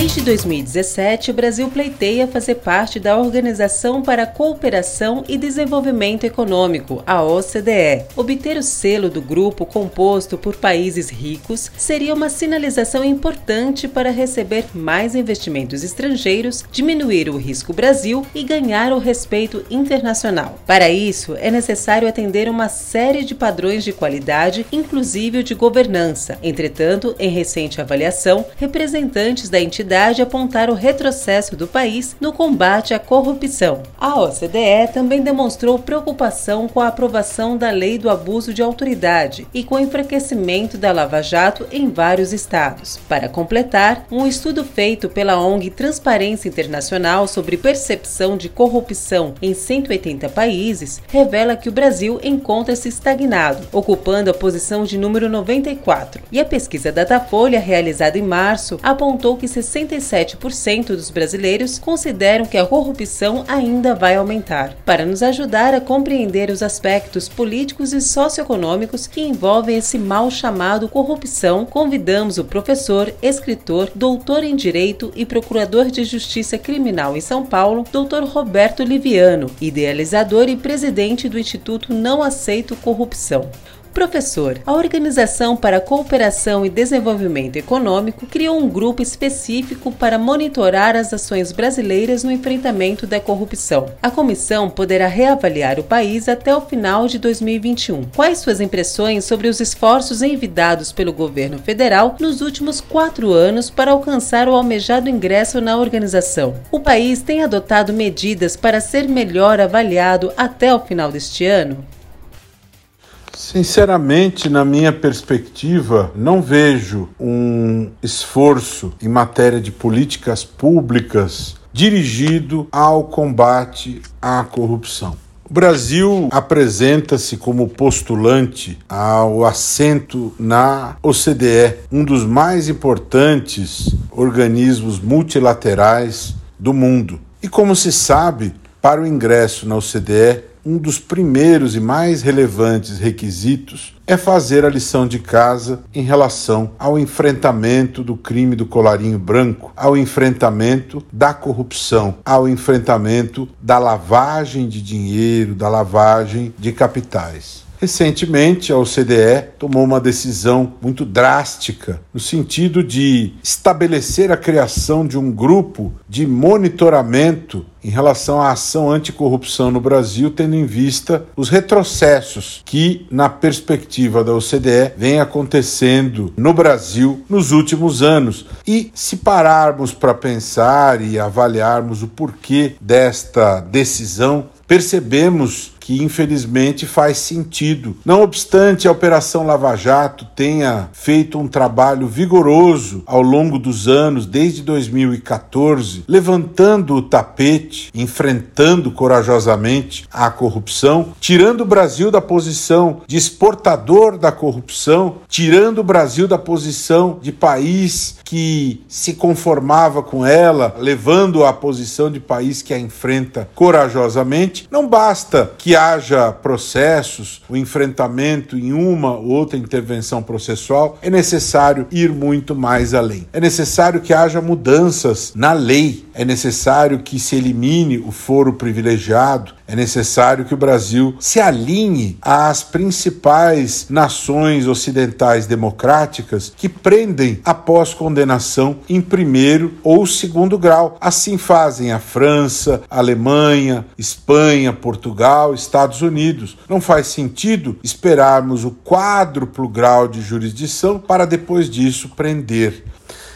Desde 2017, o Brasil pleiteia fazer parte da Organização para a Cooperação e Desenvolvimento Econômico, a OCDE. Obter o selo do grupo composto por países ricos seria uma sinalização importante para receber mais investimentos estrangeiros, diminuir o risco Brasil e ganhar o respeito internacional. Para isso, é necessário atender uma série de padrões de qualidade, inclusive o de governança. Entretanto, em recente avaliação, representantes da entidade entidade apontar o retrocesso do país no combate à corrupção. A OCDE também demonstrou preocupação com a aprovação da lei do abuso de autoridade e com o enfraquecimento da Lava Jato em vários estados. Para completar, um estudo feito pela ONG Transparência Internacional sobre percepção de corrupção em 180 países revela que o Brasil encontra-se estagnado, ocupando a posição de número 94. E a pesquisa Datafolha, realizada em março, apontou que 67% dos brasileiros consideram que a corrupção ainda vai aumentar. Para nos ajudar a compreender os aspectos políticos e socioeconômicos que envolvem esse mal chamado corrupção, convidamos o professor, escritor, doutor em Direito e procurador de Justiça Criminal em São Paulo, Dr. Roberto Liviano, idealizador e presidente do Instituto Não Aceito Corrupção. Professor, a Organização para a Cooperação e Desenvolvimento Econômico criou um grupo específico para monitorar as ações brasileiras no enfrentamento da corrupção. A comissão poderá reavaliar o país até o final de 2021. Quais suas impressões sobre os esforços envidados pelo governo federal nos últimos quatro anos para alcançar o almejado ingresso na organização? O país tem adotado medidas para ser melhor avaliado até o final deste ano? Sinceramente, na minha perspectiva, não vejo um esforço em matéria de políticas públicas dirigido ao combate à corrupção. O Brasil apresenta-se como postulante ao assento na OCDE, um dos mais importantes organismos multilaterais do mundo. E como se sabe, para o ingresso na OCDE, um dos primeiros e mais relevantes requisitos é fazer a lição de casa em relação ao enfrentamento do crime do colarinho branco, ao enfrentamento da corrupção, ao enfrentamento da lavagem de dinheiro, da lavagem de capitais. Recentemente, a OCDE tomou uma decisão muito drástica no sentido de estabelecer a criação de um grupo de monitoramento em relação à ação anticorrupção no Brasil, tendo em vista os retrocessos que, na perspectiva da OCDE, vem acontecendo no Brasil nos últimos anos. E se pararmos para pensar e avaliarmos o porquê desta decisão, percebemos que infelizmente faz sentido. Não obstante a Operação Lava Jato tenha feito um trabalho vigoroso ao longo dos anos, desde 2014, levantando o tapete, enfrentando corajosamente a corrupção, tirando o Brasil da posição de exportador da corrupção, tirando o Brasil da posição de país que se conformava com ela, levando a posição de país que a enfrenta corajosamente, não basta que haja processos, o enfrentamento em uma ou outra intervenção processual, é necessário ir muito mais além. É necessário que haja mudanças na lei, é necessário que se elimine o foro privilegiado, é necessário que o Brasil se alinhe às principais nações ocidentais democráticas que prendem após condenação em primeiro ou segundo grau. Assim fazem a França, a Alemanha, Espanha, Portugal, Estados Unidos. Não faz sentido esperarmos o quádruplo grau de jurisdição para depois disso prender.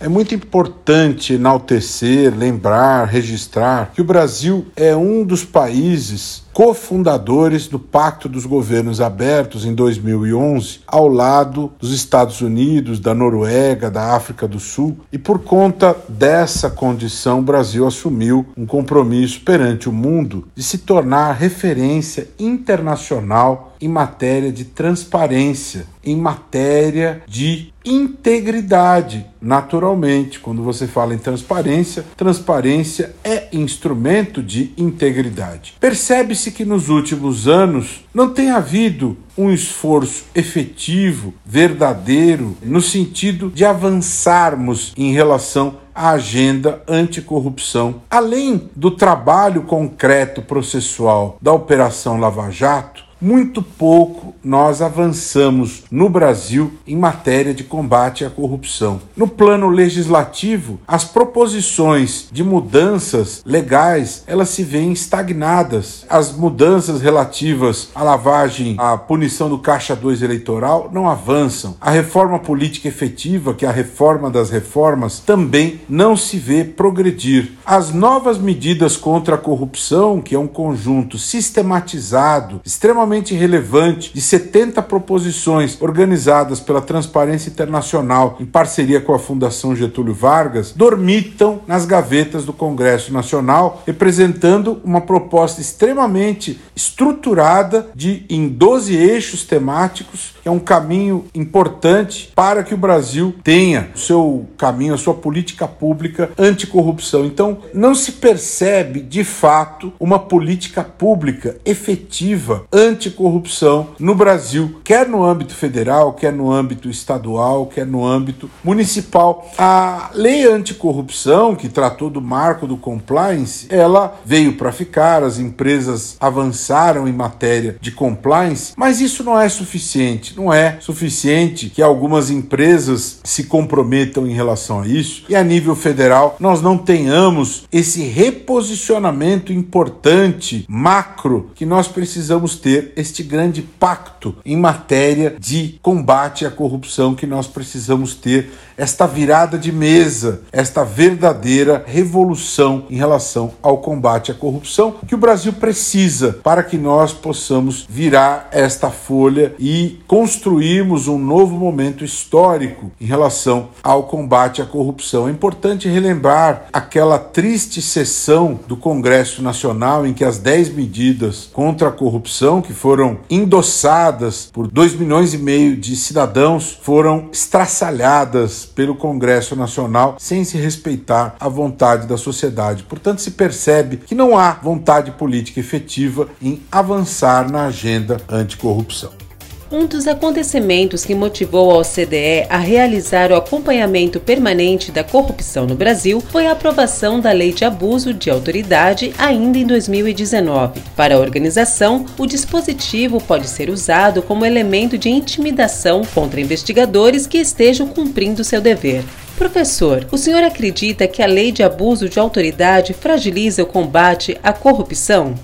É muito importante enaltecer, lembrar, registrar que o Brasil é um dos países cofundadores do Pacto dos Governos Abertos em 2011, ao lado dos Estados Unidos, da Noruega, da África do Sul, e por conta dessa condição, o Brasil assumiu um compromisso perante o mundo de se tornar referência internacional em matéria de transparência, em matéria de integridade. Naturalmente, quando você fala em transparência, transparência é instrumento de integridade. Percebe-se que nos últimos anos não tem havido um esforço efetivo, verdadeiro, no sentido de avançarmos em relação à agenda anticorrupção. Além do trabalho concreto processual da Operação Lava Jato, muito pouco nós avançamos no Brasil em matéria de combate à corrupção. No plano legislativo, as proposições de mudanças legais, elas se veem estagnadas. As mudanças relativas à lavagem, à punição do caixa 2 eleitoral não avançam. A reforma política efetiva, que é a reforma das reformas, também não se vê progredir. As novas medidas contra a corrupção, que é um conjunto sistematizado, extremamente extremamente relevante de 70 proposições organizadas pela Transparência Internacional em parceria com a Fundação Getúlio Vargas, dormitam nas gavetas do Congresso Nacional, representando uma proposta extremamente estruturada de em 12 eixos temáticos, é um caminho importante para que o Brasil tenha o seu caminho, a sua política pública anticorrupção. Então, não se percebe de fato uma política pública efetiva anti anticorrupção no Brasil, quer no âmbito federal, quer no âmbito estadual, quer no âmbito municipal. A lei anticorrupção, que tratou do marco do compliance, ela veio para ficar, as empresas avançaram em matéria de compliance, mas isso não é suficiente. Não é suficiente que algumas empresas se comprometam em relação a isso. E a nível federal nós não tenhamos esse reposicionamento importante macro que nós precisamos ter este grande pacto em matéria de combate à corrupção que nós precisamos ter, esta virada de mesa, esta verdadeira revolução em relação ao combate à corrupção que o Brasil precisa para que nós possamos virar esta folha e construirmos um novo momento histórico em relação ao combate à corrupção. É importante relembrar aquela triste sessão do Congresso Nacional em que as 10 medidas contra a corrupção que foram endossadas por 2 milhões e meio de cidadãos foram estraçalhadas pelo Congresso Nacional sem se respeitar a vontade da sociedade. Portanto, se percebe que não há vontade política efetiva em avançar na agenda anticorrupção. Um dos acontecimentos que motivou a OCDE a realizar o acompanhamento permanente da corrupção no Brasil foi a aprovação da Lei de Abuso de Autoridade ainda em 2019. Para a organização, o dispositivo pode ser usado como elemento de intimidação contra investigadores que estejam cumprindo seu dever. Professor, o senhor acredita que a lei de abuso de autoridade fragiliza o combate à corrupção?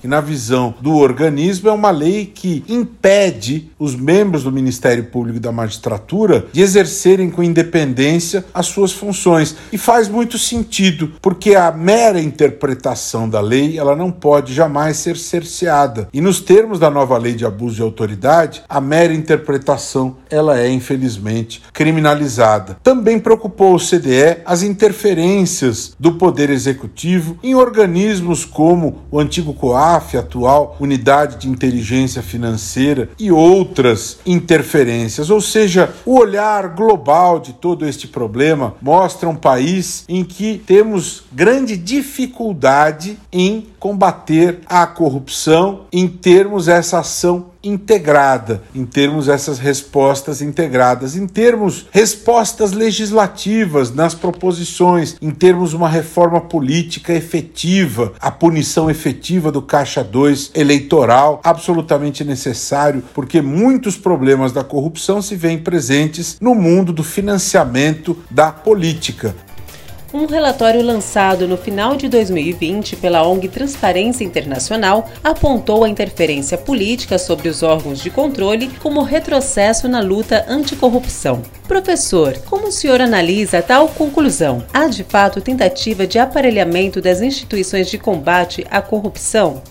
Que, na visão do organismo, é uma lei que impede os membros do Ministério Público e da magistratura de exercerem com independência as suas funções. E faz muito sentido, porque a mera interpretação da lei ela não pode jamais ser cerceada. E nos termos da nova lei de abuso de autoridade, a mera interpretação ela é, infelizmente, criminalizada. Também preocupou o CDE as interferências do Poder Executivo em organismos como o antigo COAF, COAF, atual Unidade de Inteligência Financeira, e outras interferências. Ou seja, o olhar global de todo este problema mostra um país em que temos grande dificuldade em combater a corrupção, em termos essa ação integrada, em termos essas respostas integradas, em termos respostas legislativas nas proposições, em termos uma reforma política efetiva, a punição efetiva do caixa 2 eleitoral, absolutamente necessário, porque muitos problemas da corrupção se veem presentes no mundo do financiamento da política. Um relatório lançado no final de 2020 pela ONG Transparência Internacional apontou a interferência política sobre os órgãos de controle como retrocesso na luta anticorrupção. Professor, como o senhor analisa tal conclusão? Há de fato tentativa de aparelhamento das instituições de combate à corrupção?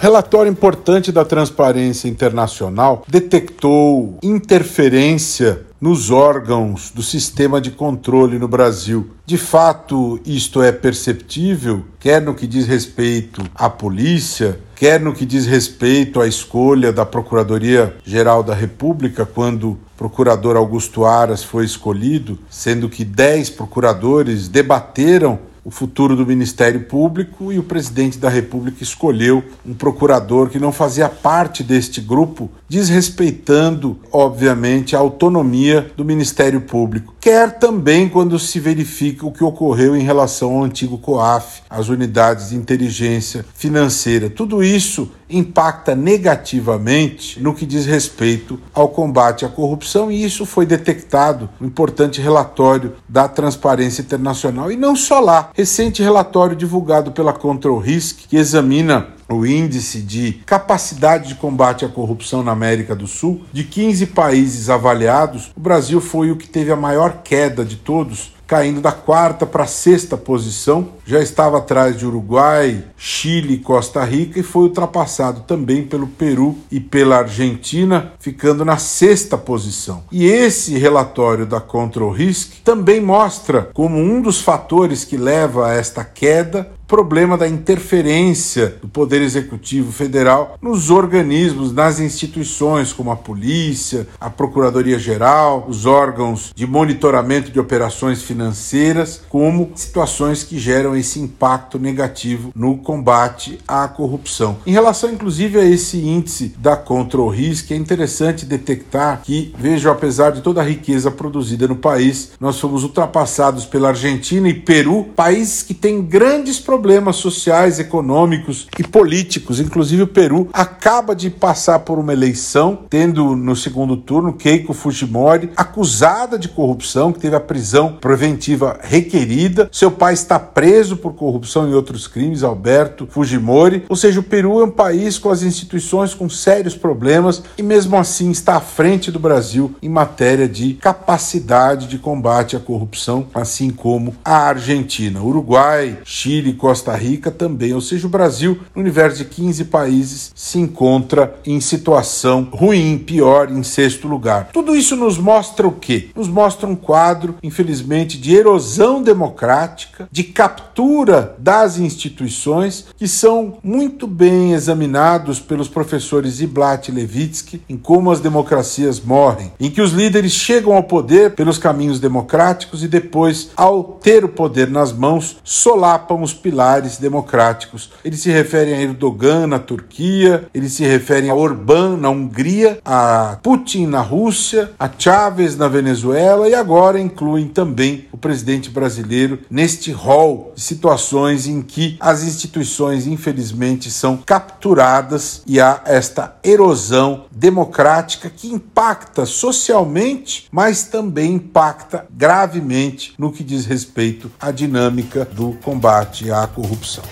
Relatório importante da Transparência Internacional detectou interferência nos órgãos do sistema de controle no Brasil. De fato, isto é perceptível, quer no que diz respeito à polícia, quer no que diz respeito à escolha da Procuradoria-Geral da República, quando o procurador Augusto Aras foi escolhido, sendo que dez procuradores debateram o futuro do Ministério Público e o presidente da República escolheu um procurador que não fazia parte deste grupo, desrespeitando, obviamente, a autonomia do Ministério Público. Quer também quando se verifica o que ocorreu em relação ao antigo COAF, as unidades de inteligência financeira. Tudo isso impacta negativamente no que diz respeito ao combate à corrupção, e isso foi detectado no importante relatório da Transparência Internacional. E não só lá. Recente relatório divulgado pela Control Risk, que examina o índice de capacidade de combate à corrupção na América do Sul, de 15 países avaliados, o Brasil foi o que teve a maior queda de todos, caindo da quarta para a sexta posição. Já estava atrás de Uruguai, Chile e Costa Rica e foi ultrapassado também pelo Peru e pela Argentina, ficando na sexta posição. E esse relatório da Control Risk também mostra como um dos fatores que leva a esta queda problema da interferência do Poder Executivo Federal nos organismos, nas instituições como a polícia, a Procuradoria-Geral, os órgãos de monitoramento de operações financeiras, como situações que geram esse impacto negativo no combate à corrupção. Em relação, inclusive, a esse índice da Control Risk, é interessante detectar que, vejo, apesar de toda a riqueza produzida no país, nós fomos ultrapassados pela Argentina e Peru, países que têm grandes problemas problemas sociais, econômicos e políticos. Inclusive, o Peru acaba de passar por uma eleição, tendo no segundo turno Keiko Fujimori, acusada de corrupção, que teve a prisão preventiva requerida. Seu pai está preso por corrupção e outros crimes, Alberto Fujimori. Ou seja, o Peru é um país com as instituições com sérios problemas e, mesmo assim, está à frente do Brasil em matéria de capacidade de combate à corrupção, assim como a Argentina, Uruguai, Chile, Costa Rica também, ou seja, o Brasil, no universo de 15 países, se encontra em situação ruim, pior, em sexto lugar. Tudo isso nos mostra o quê? Nos mostra um quadro, infelizmente, de erosão democrática, de captura das instituições, que são muito bem examinados pelos professores Ziblatt e Levitsky em como as democracias morrem, em que os líderes chegam ao poder pelos caminhos democráticos e depois, ao ter o poder nas mãos, solapam os pilares pilares democráticos. Eles se referem a Erdogan na Turquia, eles se referem a Orbán na Hungria, a Putin na Rússia, a Chávez na Venezuela e agora incluem também o presidente brasileiro neste rol de situações em que as instituições, infelizmente, são capturadas e há esta erosão democrática que impacta socialmente, mas também impacta gravemente no que diz respeito à dinâmica do combate à corrupção.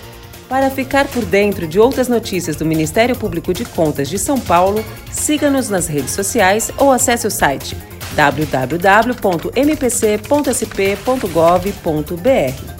Para ficar por dentro de outras notícias do Ministério Público de Contas de São Paulo, siga-nos nas redes sociais ou acesse o site www.mpc.sp.gov.br.